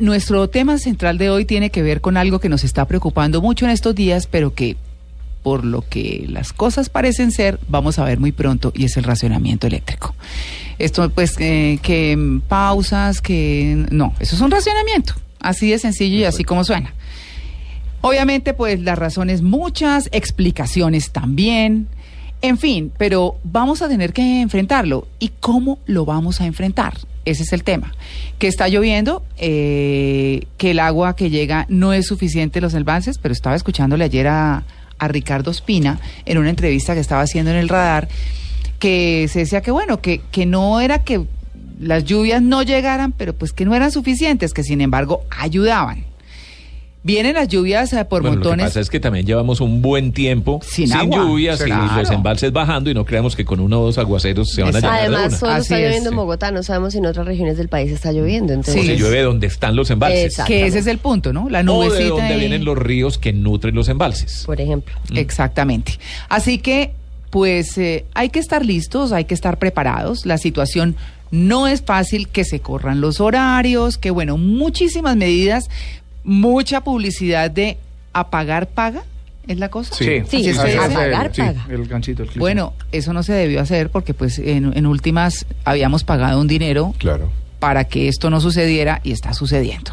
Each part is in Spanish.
Nuestro tema central de hoy tiene que ver con algo que nos está preocupando mucho en estos días, pero que por lo que las cosas parecen ser, vamos a ver muy pronto, y es el racionamiento eléctrico. Esto, pues, eh, que pausas, que... No, eso es un racionamiento, así de sencillo y así como suena. Obviamente, pues, las razones muchas, explicaciones también, en fin, pero vamos a tener que enfrentarlo. ¿Y cómo lo vamos a enfrentar? Ese es el tema. Que está lloviendo, eh, que el agua que llega no es suficiente en los embalses, pero estaba escuchándole ayer a, a Ricardo Espina en una entrevista que estaba haciendo en el radar, que se decía que bueno, que, que no era que las lluvias no llegaran, pero pues que no eran suficientes, que sin embargo ayudaban. Vienen las lluvias eh, por Bueno, montones. Lo que pasa es que también llevamos un buen tiempo Sin lluvias y Claro. los embalses bajando y no creamos que con uno o dos aguaceros se van a Exacto. llenar de Además, una. solo Así está es, lloviendo en. Bogotá, no sabemos si en otras regiones del país está lloviendo. Entonces, O Sí. se llueve donde están los embalses. Que ese es el punto, ¿no? La O nubecita. de donde ahí. vienen los ríos que nutren los embalses. por ejemplo. Exactamente. Así que, pues, eh, hay que estar listos, hay que estar preparados. La situación no es fácil, que se corran los horarios, que, bueno, muchísimas medidas, mucha publicidad de apagar paga, ¿es la cosa? Sí, apagar sí, paga. el ganchito. el. Bueno, eso no se debió hacer porque, pues, en, en últimas habíamos pagado un dinero Claro. para que esto no sucediera y está sucediendo.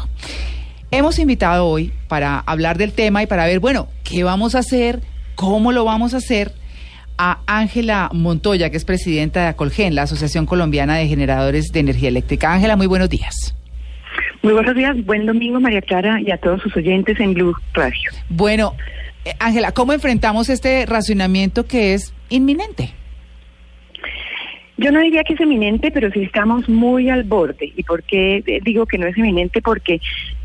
Hemos invitado hoy para hablar del tema y para ver, bueno, qué vamos a hacer, cómo lo vamos a hacer, a Ángela Montoya, que es presidenta de Acolgen, la Asociación Colombiana de Generadores de Energía Eléctrica. Ángela, muy buenos días. Muy buenos días, buen domingo María Clara y a todos sus oyentes en Blue Radio. Bueno, eh, Ángela, ¿cómo enfrentamos este racionamiento que es inminente? Yo no diría que es eminente, pero sí estamos muy al borde. ¿Y por qué eh, digo que no es eminente? Porque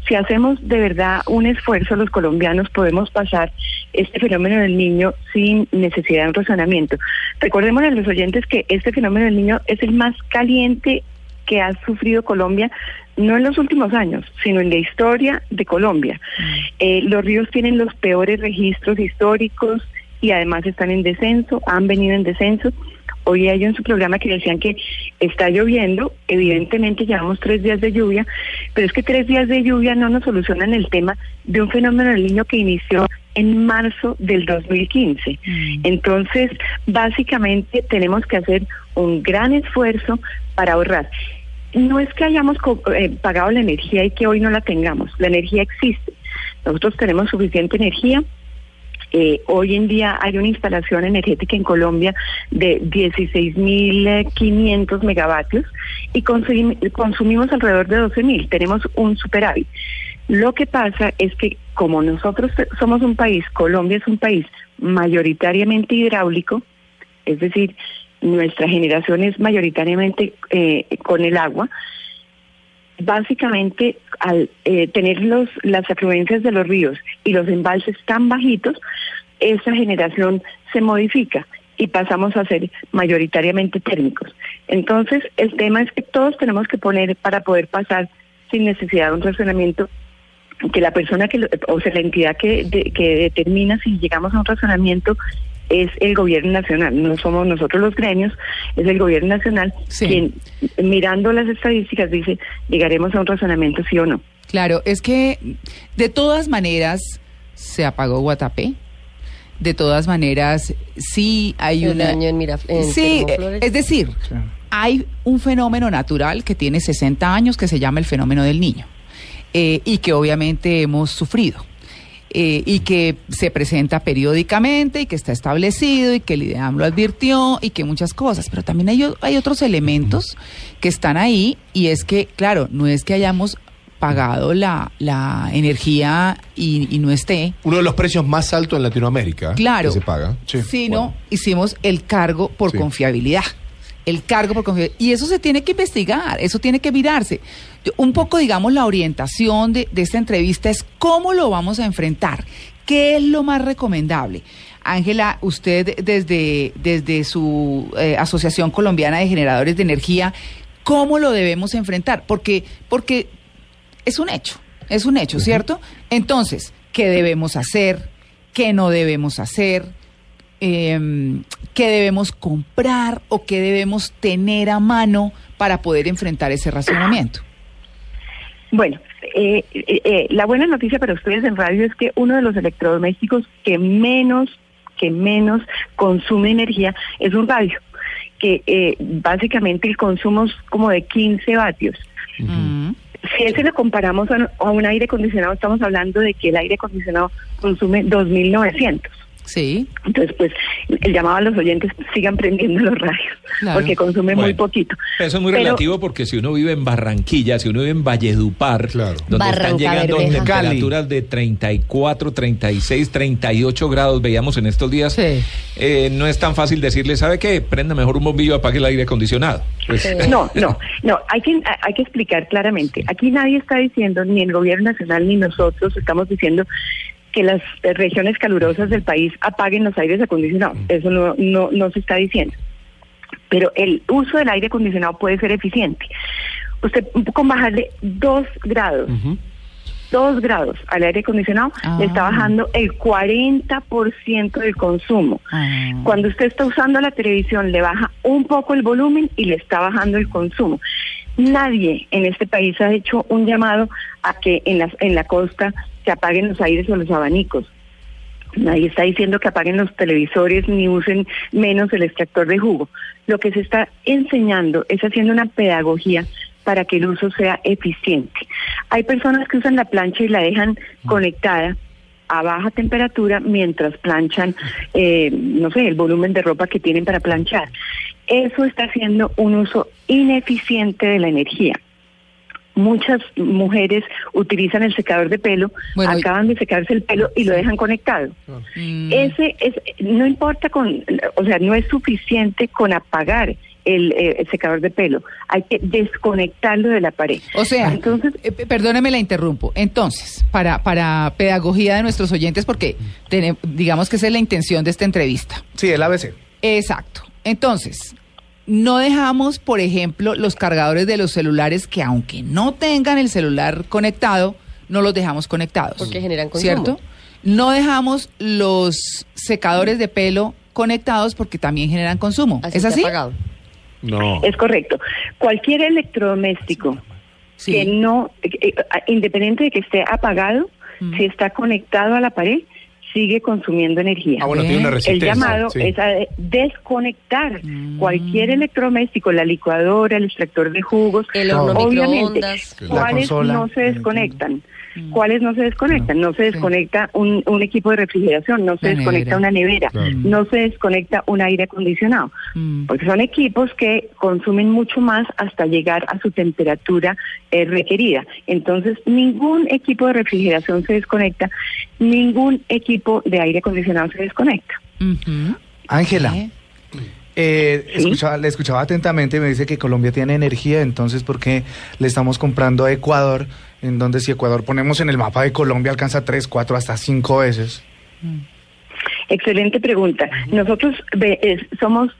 si hacemos de verdad un esfuerzo, los colombianos podemos pasar este fenómeno del niño sin necesidad de un razonamiento. Recordemos a los oyentes que este fenómeno del niño es el más caliente que ha sufrido Colombia, no en los últimos años, sino en la historia de Colombia. Eh, los ríos tienen los peores registros históricos y además están en descenso, han venido en descenso. Hoy ellos en su programa que decían que está lloviendo, evidentemente llevamos tres días de lluvia, pero es que tres días de lluvia no nos solucionan el tema de un fenómeno del niño que inició en marzo del 2015. Entonces, básicamente tenemos que hacer un gran esfuerzo para ahorrar. No es que hayamos eh, pagado la energía y que hoy no la tengamos, la energía existe. Nosotros tenemos suficiente energía, eh, hoy en día hay una instalación energética en Colombia de 16.500 megavatios y consumi- consumimos alrededor de 12.000. Tenemos un superávit. Lo que pasa es que como nosotros somos un país, Colombia es un país mayoritariamente hidráulico, es decir, nuestra generación es mayoritariamente eh, con el agua, básicamente al eh, tener los, las afluencias de los ríos y los embalses tan bajitos, esa generación se modifica y pasamos a ser mayoritariamente térmicos. Entonces, el tema es que todos tenemos que poner para poder pasar sin necesidad de un razonamiento que la persona que, o sea, la entidad que, que determina si llegamos a un razonamiento es el gobierno nacional, no somos nosotros los gremios, es el gobierno nacional Sí. quien, mirando las estadísticas, dice, llegaremos a un razonamiento sí o no. Claro, es que de todas maneras se apagó Guatapé. De todas maneras, sí hay El una... daño en Miraf- en sí, es decir, hay un fenómeno natural que tiene 60 años que se llama el fenómeno del niño eh, y que obviamente hemos sufrido eh, y que se presenta periódicamente y que está establecido y que el IDEAM lo advirtió y que muchas cosas, pero también hay, hay otros elementos que están ahí y es que, claro, no es que hayamos pagado la, la energía y, y no esté, Uno de los precios más altos en Latinoamérica Claro. que se paga. Sí, sino bueno. hicimos el cargo por Sí. confiabilidad. El cargo por confiabilidad. Y eso se tiene que investigar, eso tiene que mirarse. Un poco, digamos, la orientación de, de esta entrevista es cómo lo vamos a enfrentar, qué es lo más recomendable. Ángela, usted desde, desde su eh, Asociación Colombiana de Generadores de Energía, ¿cómo lo debemos enfrentar? Porque, porque es un hecho, es un hecho, ¿cierto? Entonces, ¿qué debemos hacer? ¿Qué no debemos hacer? Eh, ¿Qué debemos comprar o qué debemos tener a mano para poder enfrentar ese racionamiento? Bueno, eh, eh, eh, la buena noticia para ustedes en radio es que uno de los electrodomésticos que menos que menos consume energía es un radio, que eh, básicamente el consumo es como de 15 vatios. Mm. Si ese lo comparamos a, a un aire acondicionado, estamos hablando de que el aire acondicionado consume 2.900. Sí. Entonces, pues, el llamado a los oyentes, sigan prendiendo los radios, Claro. porque consume muy poquito. Eso es muy Pero- relativo porque si uno vive en Barranquilla, si uno vive en Valledupar, Claro. donde están llegando temperaturas de 34, 36, 38 grados, veíamos en estos días, Sí. eh, no es tan fácil decirle, ¿sabe qué? Prenda mejor un bombillo, apague el aire acondicionado. Pues, Sí. No, no, no, hay que, hay que explicar claramente. Aquí nadie está diciendo, ni el gobierno nacional ni nosotros estamos diciendo que las regiones calurosas del país apaguen los aires acondicionados. Eso no, no, no se está diciendo. Pero el uso del aire acondicionado puede ser eficiente. Usted con bajarle dos grados, dos grados al aire acondicionado, le está Ah. bajando el 40% del consumo. Ah. Cuando usted está usando la televisión, le baja un poco el volumen y le está bajando el consumo. Nadie en este país ha hecho un llamado a que en la, en la costa se apaguen los aires o los abanicos. Nadie está diciendo que apaguen los televisores ni usen menos el extractor de jugo. Lo que se está enseñando es haciendo una pedagogía para que el uso sea eficiente. Hay personas que usan la plancha y la dejan conectada a baja temperatura mientras planchan, eh, no sé, el volumen de ropa que tienen para planchar. Eso está haciendo un uso ineficiente de la energía. Muchas mujeres utilizan el secador de pelo, Bueno, acaban de secarse el pelo y lo dejan conectado. Mm. Ese es, no importa con, o sea, no es suficiente con apagar el, eh, el secador de pelo. Hay que desconectarlo de la pared. O sea, entonces, eh, perdóneme la interrumpo. Entonces, para, para pedagogía de nuestros oyentes, porque digamos que esa es la intención de esta entrevista. Sí, el ABC. Exacto. Entonces, no dejamos, por ejemplo, los cargadores de los celulares que aunque no tengan el celular conectado, no los dejamos conectados. Porque generan consumo. ¿Cierto? No dejamos los secadores de pelo conectados porque también generan consumo. Así ¿Es así? apagado. No. es correcto. Cualquier electrodoméstico Sí. que no, eh, eh, independiente de que esté apagado, Mm. si está conectado a la pared, sigue consumiendo energía. Ah, bueno, tiene una El resistencia. llamado sí. es a de- desconectar Mm. cualquier electrodoméstico, la licuadora, el extractor de jugos, El horno obviamente, microondas. La ¿cuáles consola. no se desconectan? Mm. ¿Cuáles no se desconectan? No se Sí. desconecta un, un equipo de refrigeración, no se La desconecta nevera. una nevera, Claro. no se desconecta un aire acondicionado. Mm. Porque son equipos que consumen mucho más hasta llegar a su temperatura eh, requerida. Entonces, ningún equipo de refrigeración se desconecta, ningún equipo de aire acondicionado se desconecta. Ángela, ¿Eh? Eh, Sí. escuchaba- le escuchaba atentamente y me dice que Colombia tiene energía, entonces ¿por qué le estamos comprando a Ecuador? En donde si Ecuador ponemos en el mapa de Colombia alcanza tres, cuatro, hasta cinco veces. Excelente pregunta. Nosotros somos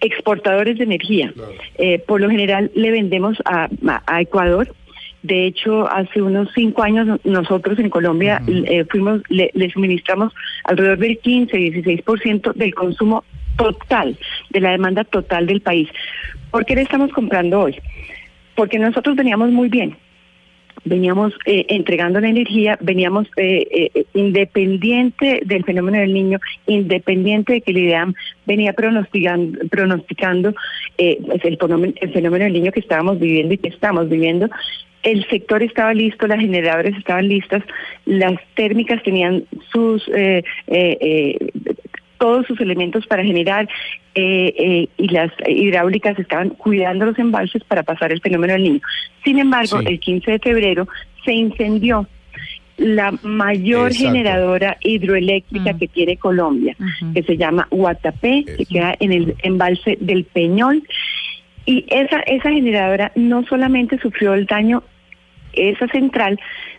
exportadores de energía. Eh, por lo general le vendemos a, a- Ecuador. De hecho, hace unos cinco años nosotros en Colombia eh, fuimos, le, le suministramos alrededor del 15-16% del consumo total, de la demanda total del país. ¿Por qué le estamos comprando hoy? Porque nosotros veníamos muy bien veníamos eh, entregando la energía, veníamos eh, eh, independiente del fenómeno del niño, independiente de que el IDEAM venía pronosticando, pronosticando eh, pues, el, fenómeno, el fenómeno del niño que estábamos viviendo y que estamos viviendo. El sector estaba listo, las generadoras estaban listas, las térmicas tenían sus eh, eh, eh, todos sus elementos para generar eh, eh, y las hidráulicas estaban cuidando los embalses para pasar el fenómeno del niño. Sin embargo, Sí. el 15 de febrero se incendió la mayor Exacto. generadora hidroeléctrica Mm. que tiene Colombia, que se llama Guatapé, que queda en el embalse del Peñol. Y esa, esa generadora no solamente sufrió el daño, esa central,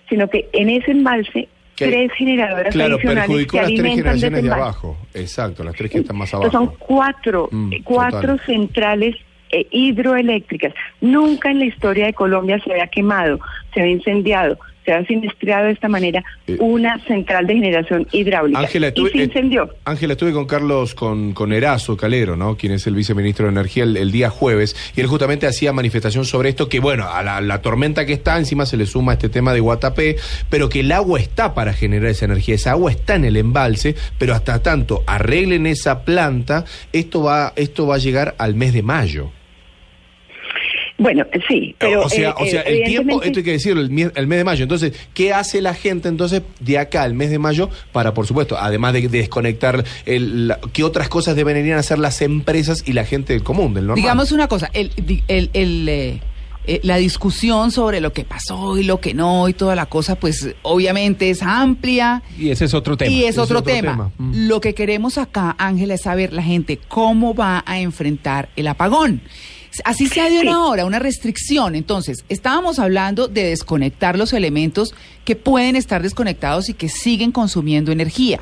sino que en ese embalse Que- tres generadoras Claro, adicionales que las tres alimentan generaciones de abajo. Exacto, las tres que están más Entonces, son abajo. cuatro, Mm, eh, cuatro total. centrales eh, hidroeléctricas. Nunca en la historia de Colombia se había quemado, se había incendiado, se se ha siniestrado de esta manera Eh, una central de generación hidráulica. Ángela, y estuve, se eh, incendió. Ángela, estuve con Carlos, con, con Erazo Calero, ¿no? Quien es el viceministro de Energía el, el día jueves, y él justamente hacía manifestación sobre esto, que bueno, a la, la tormenta que está, encima se le suma este tema de Guatapé, pero que el agua está para generar esa energía, esa agua está en el embalse, pero hasta tanto arreglen esa planta, esto va, esto va a llegar al mes de mayo. Bueno, sí, pero... o sea, eh, o sea eh, el tiempo, esto hay que decirlo, el, mes- el mes de mayo. Entonces, ¿qué hace la gente entonces de acá al mes de mayo para, por supuesto, además de, de desconectar, el, la- qué otras cosas deberían hacer las empresas y la gente del común, del normal? Digamos una cosa, el, di- el, el, eh, eh, la discusión sobre lo que pasó y lo que no y toda la cosa, pues obviamente es amplia. Y ese es otro tema. Y es otro, otro tema. tema. Mm. Lo que queremos acá, Ángela, es saber la gente cómo va a enfrentar el apagón. Así sea de una Sí. hora, una restricción. Entonces, estábamos hablando de desconectar los elementos que pueden estar desconectados y que siguen consumiendo energía.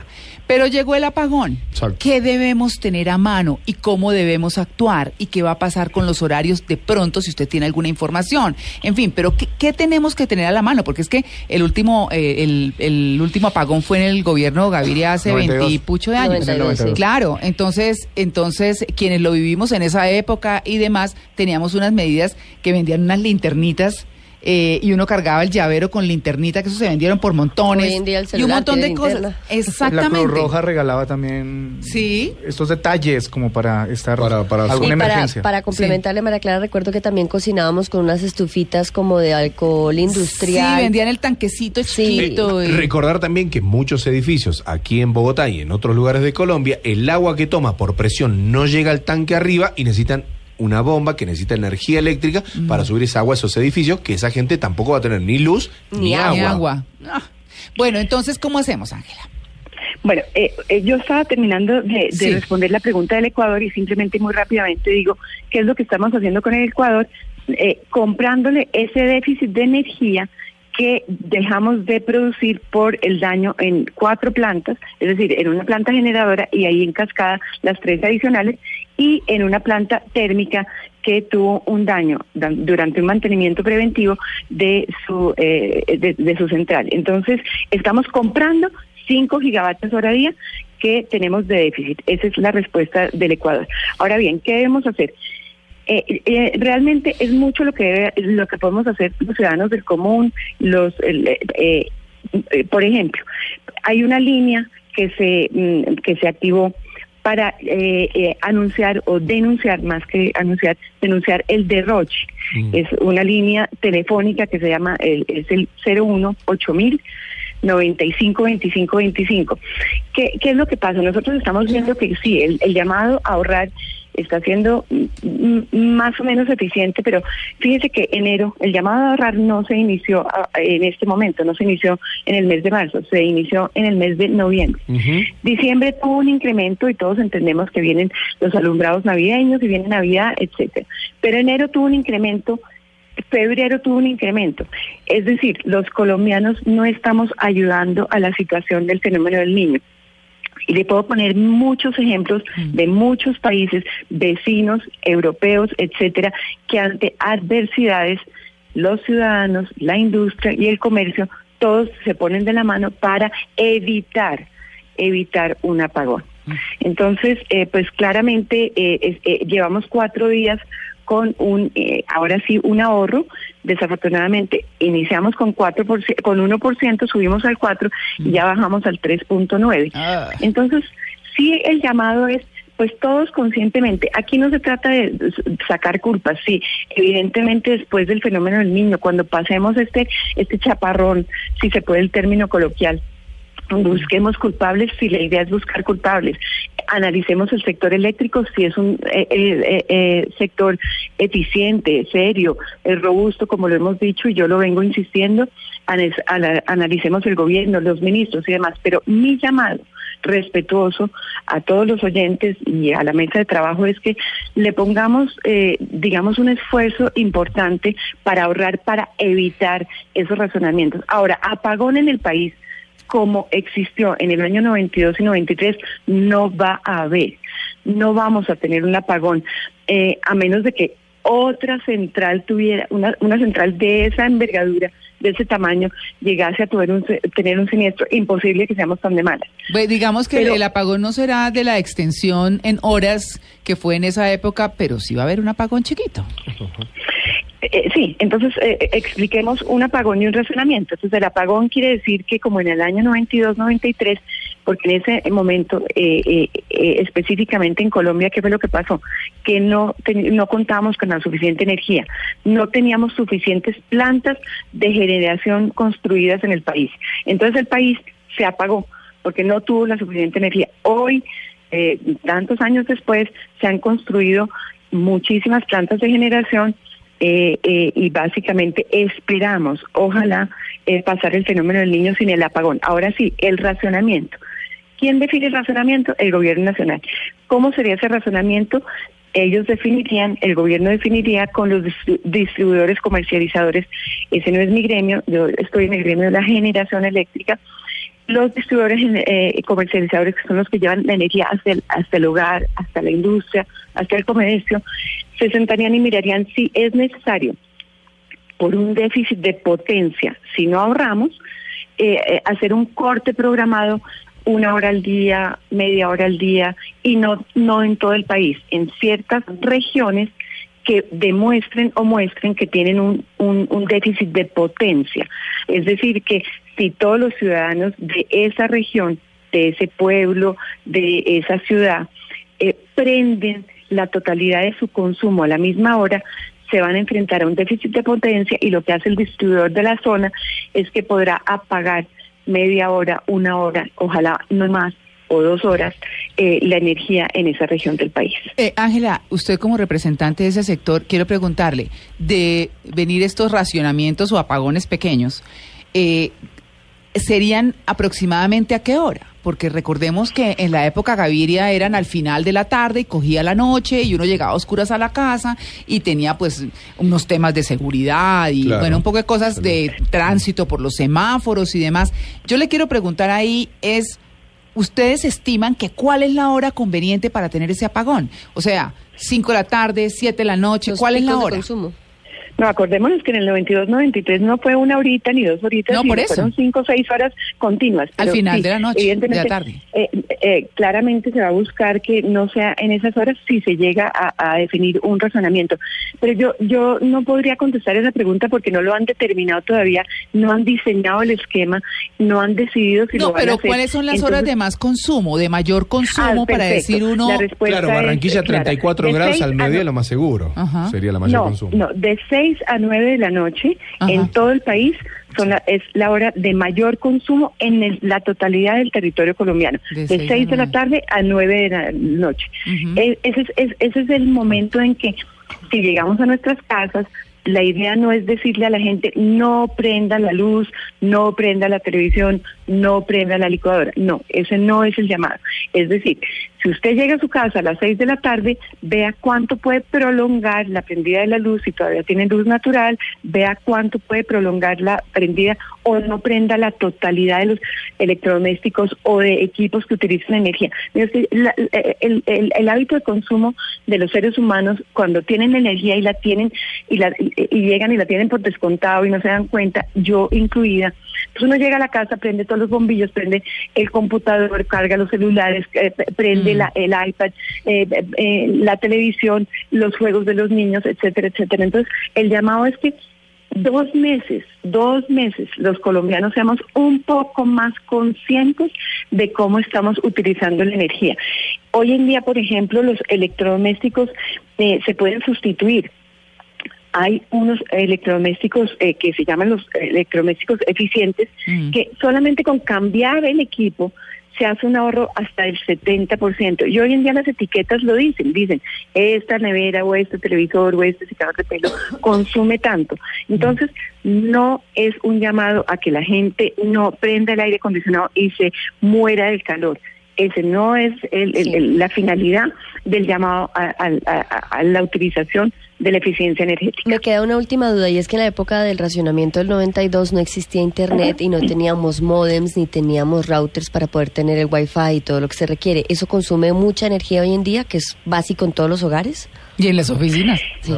Pero llegó el apagón. Exacto. ¿Qué debemos tener a mano y cómo debemos actuar? ¿Y qué va a pasar con los horarios de pronto si usted tiene alguna información? En fin, pero ¿qué, qué tenemos que tener a la mano? Porque es que el último, eh, el, el último apagón fue en el gobierno Gaviria hace 92. 20 y pucho de años. 92, sí. Claro, entonces, entonces quienes lo vivimos en esa época y demás, teníamos unas medidas que vendían unas linternitas eh, y uno cargaba el llavero con linternita, que eso se vendieron por montones. Hoy en día el y un montón de cosas. linterna. La Exactamente. Cruz Roja regalaba también Sí. estos detalles como para estar Para- para- alguna Sí, emergencia. para complementarle, María Clara, recuerdo que también cocinábamos con unas estufitas como de alcohol industrial. Sí, vendían el tanquecito Sí. chiquito. y- Recordar también que muchos edificios, aquí en Bogotá y en otros lugares de Colombia, el agua que toma por presión no llega al tanque arriba y necesitan una bomba que necesita energía eléctrica para subir esa agua a esos edificios, que esa gente tampoco va a tener ni luz ni, Ni agua. Ni agua. Ah. Bueno, entonces, ¿cómo hacemos, Ángela? Bueno, eh, eh, yo estaba terminando de, de Sí. responder la pregunta del Ecuador y simplemente muy rápidamente digo qué es lo que estamos haciendo con el Ecuador, Eh, comprándole ese déficit de energía que dejamos de producir por el daño en cuatro plantas, es decir, en una planta generadora y ahí en cascada las tres adicionales y en una planta térmica que tuvo un daño da- durante un mantenimiento preventivo de su eh, de, su central. Entonces, estamos comprando 5 gigavatios hora día que tenemos de déficit. Esa es la respuesta del Ecuador. Ahora bien, ¿qué debemos hacer? Eh, eh, realmente es mucho lo que debe- lo que podemos hacer los ciudadanos del común, los eh, eh, por ejemplo, hay una línea que se mm, que se activó para eh, eh, anunciar o denunciar más que anunciar denunciar el derroche Mm. es una línea telefónica que se llama el, es el 01 8000 95 25 25 ¿Qué, ¿Qué es lo que pasa? Nosotros estamos viendo que sí, el, el llamado a ahorrar está siendo más o menos eficiente, pero fíjese que enero, el llamado a ahorrar no se inició ah, en este momento, no se inició en el mes de marzo, se inició en el mes de noviembre. Diciembre tuvo un incremento y todos entendemos que vienen los alumbrados navideños y viene Navidad, etcétera. Pero enero tuvo un incremento, febrero tuvo un incremento. Es decir, los colombianos no estamos ayudando a la situación del fenómeno del niño. Y le puedo poner muchos ejemplos de muchos países vecinos, europeos, etcétera, que ante adversidades los ciudadanos, la industria y el comercio, todos se ponen de la mano para evitar, evitar un apagón. Entonces, eh, pues claramente eh, eh, llevamos cuatro días con un, eh, ahora sí, un ahorro. Desafortunadamente, iniciamos con 4%, con 1%, subimos al 4% y ya bajamos al 3.9%. Ah. Entonces, sí, el llamado es, pues todos conscientemente, aquí no se trata de sacar culpas, sí, evidentemente después del fenómeno del niño, cuando pasemos este, este chaparrón, si se puede el término coloquial, busquemos culpables si la idea es buscar culpables. Analicemos el sector eléctrico si es un eh, eh, eh, eh, sector eficiente, serio, robusto, como lo hemos dicho y yo lo vengo insistiendo. Analicemos el gobierno, los ministros y demás. Pero mi llamado respetuoso a todos los oyentes y a la mesa de trabajo es que le pongamos, eh, digamos, un esfuerzo importante para ahorrar, para evitar esos razonamientos. Ahora, apagón en el país como existió en el año 92 y 93, no va a haber. No vamos a tener un apagón, eh, a menos de que otra central tuviera, una, una central de esa envergadura de ese tamaño llegase a tener un, tener un siniestro, imposible que seamos tan de malas. Pues digamos que Pero- el apagón no será de la extensión en horas que fue en esa época, pero sí va a haber un apagón chiquito. Eh, sí, entonces eh, eh, expliquemos un apagón y un razonamiento. Entonces el apagón quiere decir que como en el año 92-93, porque en ese momento eh, eh, eh, específicamente en Colombia, ¿qué fue lo que pasó? Que no, ten- no contábamos con la suficiente energía, no teníamos suficientes plantas de generación construidas en el país. Entonces el país se apagó porque no tuvo la suficiente energía. Hoy, eh, tantos años después, se han construido muchísimas plantas de generación eh, eh, y básicamente esperamos, ojalá, eh, pasar el fenómeno del niño sin el apagón. Ahora sí, el racionamiento. ¿Quién define el razonamiento? El gobierno nacional. ¿Cómo sería ese razonamiento? Ellos definirían, el gobierno definiría con los distri- distribuidores comercializadores, ese no es mi gremio, yo estoy en el gremio de la generación eléctrica, los distribuidores eh, comercializadores que son los que llevan la energía hasta el, hasta el hogar, hasta la industria, hasta el comercio, se sentarían y mirarían si es necesario por un déficit de potencia, si no ahorramos, eh, eh, hacer un corte programado una hora al día, media hora al día, y no, no en todo el país, en ciertas regiones que demuestren o muestren que tienen un, un, déficit de potencia. Es decir, que si todos los ciudadanos de esa región, de ese pueblo, de esa ciudad, eh, prenden la totalidad de su consumo a la misma hora, se van a enfrentar a un déficit de potencia y lo que hace el distribuidor de la zona es que podrá apagar media hora, una hora, ojalá no más, o dos horas, eh, la energía en esa región del país. Eh, Ángela, usted como representante de ese sector, quiero preguntarle, de venir estos racionamientos o apagones pequeños, eh, ¿serían aproximadamente a qué hora? Porque recordemos que en la época Gaviria eran al final de la tarde y cogía la noche y uno llegaba a oscuras a la casa y tenía pues unos temas de seguridad y Claro. bueno, un poco de cosas de tránsito por los semáforos y demás. Yo le quiero preguntar ahí es, ¿ustedes estiman que cuál es la hora conveniente para tener ese apagón? O sea, 5 de la tarde, 7 de la noche, Los ¿cuál es la picos de hora? consumo. No, acordémonos que en el 92-93 no fue una horita ni dos horitas, No, sino por eso. fueron cinco o seis horas continuas. Al Pero final de la noche, evidentemente, de la tarde. eh, eh, claramente se va a buscar que no sea en esas horas si se llega a, a definir un razonamiento. Pero yo yo no podría contestar esa pregunta porque no lo han determinado todavía, no han diseñado el esquema, no han decidido si lo No, van a pero hacer. ¿cuáles son las horas Entonces, de más consumo, de mayor consumo ah, para decir uno... La respuesta Claro, Barranquilla es clara. 34 De grados seis al a mediodía no- lo más seguro. Ajá. Sería la mayor no, consumo. No, de 6 a 9 de la noche Ajá. en todo el país son la- es la hora de mayor consumo en el- la totalidad del territorio colombiano. De De, seis a 6 de la tarde a 9 de la noche. E- ese, es, es- ese es el momento en que si llegamos a nuestras casas, la idea no es decirle a la gente no prenda la luz, no prenda la televisión, no prenda la licuadora. No, ese no es el llamado. Es decir, si usted llega a su casa a las 6 de la tarde, vea cuánto puede prolongar la prendida de la luz, si todavía tiene luz natural, vea cuánto puede prolongar la prendida o no prenda la totalidad de los electrodomésticos o de equipos que utilizan energía. La- el, el- el hábito de consumo de los seres humanos, cuando tienen energía y la tienen y, la, y, llegan y la tienen por descontado y no se dan cuenta, yo incluida, entonces uno llega a la casa, prende todos los bombillos, prende el computador, carga los celulares, eh, prende Mm. la, el iPad, eh, eh, eh, la televisión, los juegos de los niños, etcétera, etcétera. Entonces, el llamado es que dos meses, dos meses, los colombianos seamos un poco más conscientes de cómo estamos utilizando la energía. Hoy en día, por ejemplo, los electrodomésticos eh, se pueden sustituir hay unos electrodomésticos eh, que se llaman los electrodomésticos eficientes, Mm. que solamente con cambiar el equipo se hace un ahorro hasta el 70%. Y hoy en día las etiquetas lo dicen, dicen, esta nevera o este televisor o este secador de pelo consume tanto. Entonces, no es un llamado a que la gente no prenda el aire acondicionado y se muera del calor. Ese no es el- el- Sí. el- la finalidad del llamado a, a- a- a la utilización de la eficiencia energética. Me queda una última duda y es que en la época del racionamiento del 92 no existía internet y no teníamos modems ni teníamos routers para poder tener el wifi y todo lo que se requiere. ¿Eso consume mucha energía hoy en día, que es básico en todos los hogares? Y en las oficinas. Sí.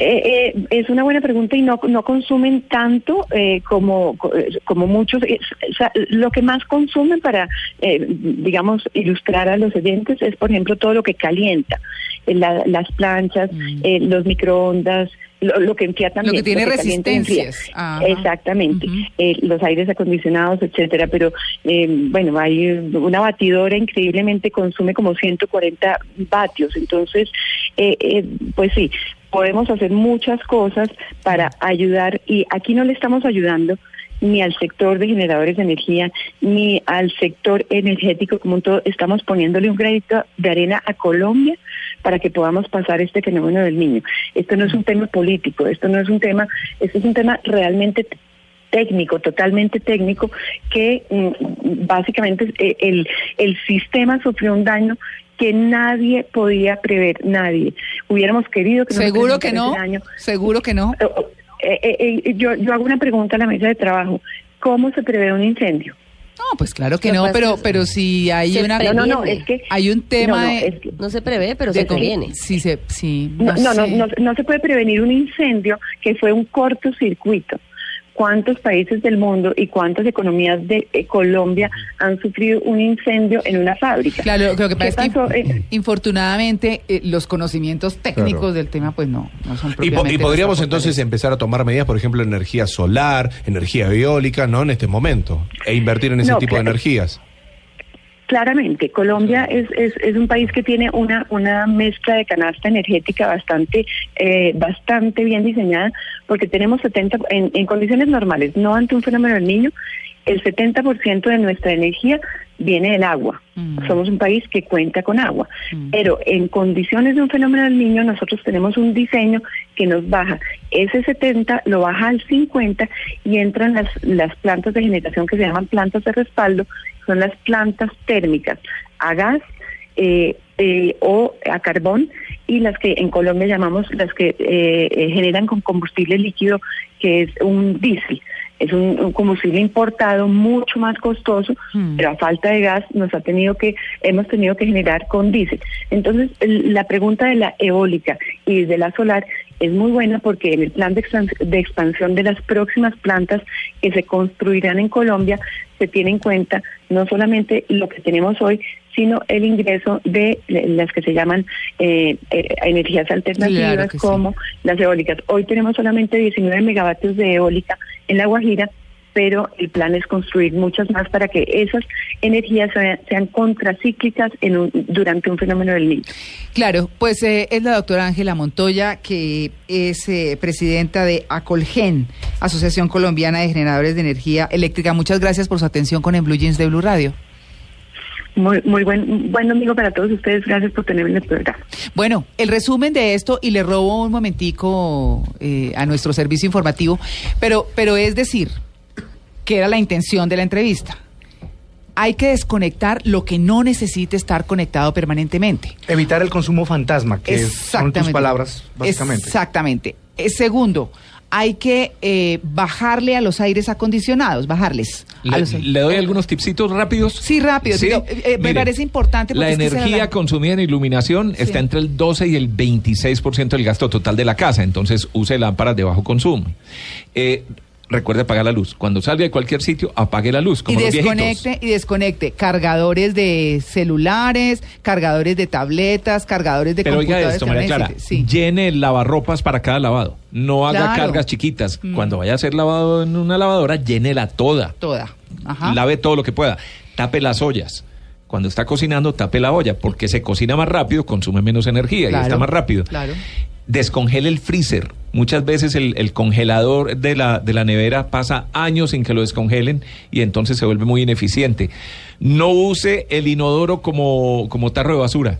Eh, eh, es una buena pregunta y no, no consumen tanto eh, como, co- eh, como muchos. o sea, lo que más consumen para, eh, digamos, ilustrar a los oyentes es, por ejemplo, todo lo que calienta. Eh, la- las planchas, Mm. los microondas, lo, lo que enfría también. que tiene enfría. resistencias. Exactamente. Eh, los aires acondicionados, etcétera. Pero, eh, bueno, hay una batidora increíblemente consume como 140 vatios. Entonces, eh, eh, pues sí, podemos hacer muchas cosas para ayudar y aquí no le estamos ayudando ni al sector de generadores de energía, ni al sector energético como un todo, estamos poniéndole un granito de arena a Colombia para que podamos pasar este fenómeno del niño. Esto no es un tema político, esto no es un tema, esto es un tema realmente técnico, totalmente técnico, que mm, básicamente eh, el, el sistema sufrió un daño que nadie podía prever, nadie. Hubiéramos querido que no Seguro que no. daño. Seguro que no. Eh, eh, eh, yo, yo hago una pregunta a la mesa de trabajo. ¿Cómo se prevé un incendio? No, pues claro que no, pero pero si hay Se una No, no, es que... hay un tema no, no, de, es que- No se prevé, pero se previene. Sí, se, sí, No, no, no, no, no se puede prevenir un incendio que fue un cortocircuito. ¿Cuántos países del mundo y cuántas economías de eh, Colombia han sufrido un incendio en una fábrica? Claro, lo que pasa es ¿Qué que pasó? Eh, infortunadamente eh, los conocimientos técnicos Claro. del tema pues no, no son Y, po- y podríamos entonces empezar a tomar medidas, por ejemplo, energía solar, energía eólica, ¿no? En este momento. E invertir en ese No, tipo de energías. Claramente, Colombia es, es, es un país que tiene una, una mezcla de canasta energética bastante, eh, bastante bien diseñada, porque tenemos 70, en, en condiciones normales, no ante un fenómeno del niño, el 70% de nuestra energía viene del agua. Mm. Somos un país que cuenta con agua. Mm. Pero en condiciones de un fenómeno del niño, nosotros tenemos un diseño que nos baja ese 70, lo baja al 50 y entran las, las plantas de generación que se llaman plantas de respaldo, son las plantas térmicas a gas eh, eh, o a carbón y las que en Colombia llamamos las que eh, eh, generan con combustible líquido, que es un diésel. Es un, un combustible importado mucho más costoso, Hmm. pero a falta de gas nos ha tenido que hemos tenido que generar con diésel. Entonces, el- la pregunta de la eólica y de la solar es muy buena porque en el plan de expansión de las próximas plantas que se construirán en Colombia se tiene en cuenta no solamente lo que tenemos hoy, sino el ingreso de las que se llaman eh, eh, energías alternativas Claro que sí. como las eólicas. Hoy tenemos solamente 19 megavatios de eólica en La Guajira, pero el plan es construir muchas más para que esas energías sean, sean contracíclicas en un- durante un fenómeno del niño. Claro, pues eh, es la doctora Ángela Montoya, que es eh, presidenta de Acolgen, Asociación Colombiana de Generadores de Energía Eléctrica. Muchas gracias por su atención con el Blue Jeans de Blue Radio. Muy, muy buen, buen domingo para todos ustedes. Gracias por tenerme en el programa. Bueno, el resumen de esto, y le robo un momentico eh, a nuestro servicio informativo, pero, pero es decir, que era la intención de la entrevista. Hay que desconectar lo que no necesite estar conectado permanentemente. Evitar el consumo fantasma, que son tus palabras, básicamente. Exactamente. Eh, segundo, hay que eh, bajarle a los aires acondicionados, bajarles. Le, doy algunos tipsitos rápidos. Sí, rápido. eh, eh, me parece importante La energía la- consumida en iluminación Sí. está entre el 12 y el 26% del gasto total de la casa. Entonces, use lámparas de bajo consumo. Eh, recuerde apagar la luz. Cuando salga de cualquier sitio, apague la luz, y como los viejitos. desconecte y desconecte cargadores de celulares, cargadores de tabletas, cargadores de Pero oiga computadores. esto, María Clara. Sí. llene lavarropas para cada lavado. No haga Claro. cargas chiquitas. Mm. Cuando vaya a ser lavado en una lavadora, llénela toda. Toda. Ajá. Lave todo lo que pueda. Tape las ollas. Cuando está cocinando, tape la olla, porque se cocina más rápido, consume menos energía y está más rápido. Claro. Descongele el freezer. Muchas veces el, el congelador de la, de la nevera pasa años sin que lo descongelen y entonces se vuelve muy ineficiente. No use el inodoro como, como tarro de basura.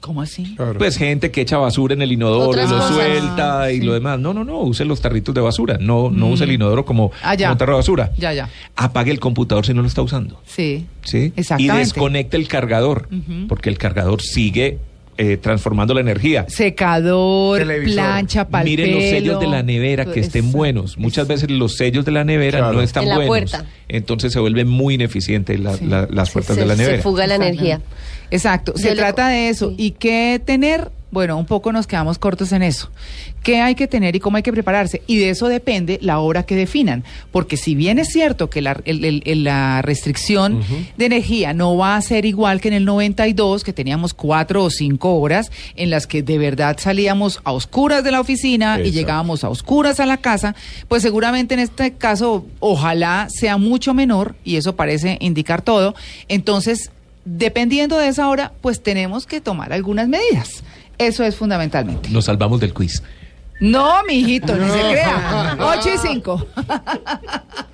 ¿Cómo así? Claro. Pues gente que echa basura en el inodoro, Otras lo cosas. suelta y Sí. lo demás. No, no, no, use los tarritos de basura. No, no Mm. use el inodoro como, Ah, como tarro de basura. Ya, ya. Apague el computador si no lo está usando. Sí. ¿sí? Exactamente. Y desconecte el cargador, porque el cargador sigue eh, transformando la energía. Secador, Televisor. plancha, pal Miren los sellos de la nevera que estén buenos. Muchas veces los sellos de la nevera Claro. no están En la buenos. puerta. Entonces se vuelven muy ineficientes la- Sí. la- las puertas se, de la se nevera. fuga la energía. Exacto, se le- trata de eso. sí. Y que tener Bueno, un poco nos quedamos cortos en eso. ¿Qué hay que tener y cómo hay que prepararse? Y de eso depende la hora que definan. Porque si bien es cierto que la, el- la restricción de energía no va a ser igual que en el 92, que teníamos cuatro o cinco horas en las que de verdad salíamos a oscuras de la oficina y llegábamos a oscuras a la casa, pues seguramente en este caso ojalá sea mucho menor y eso parece indicar todo. Entonces, dependiendo de esa hora, pues tenemos que tomar algunas medidas. Eso es fundamentalmente. Nos salvamos del quiz. No, mijito, ni se crea. 8 y 5.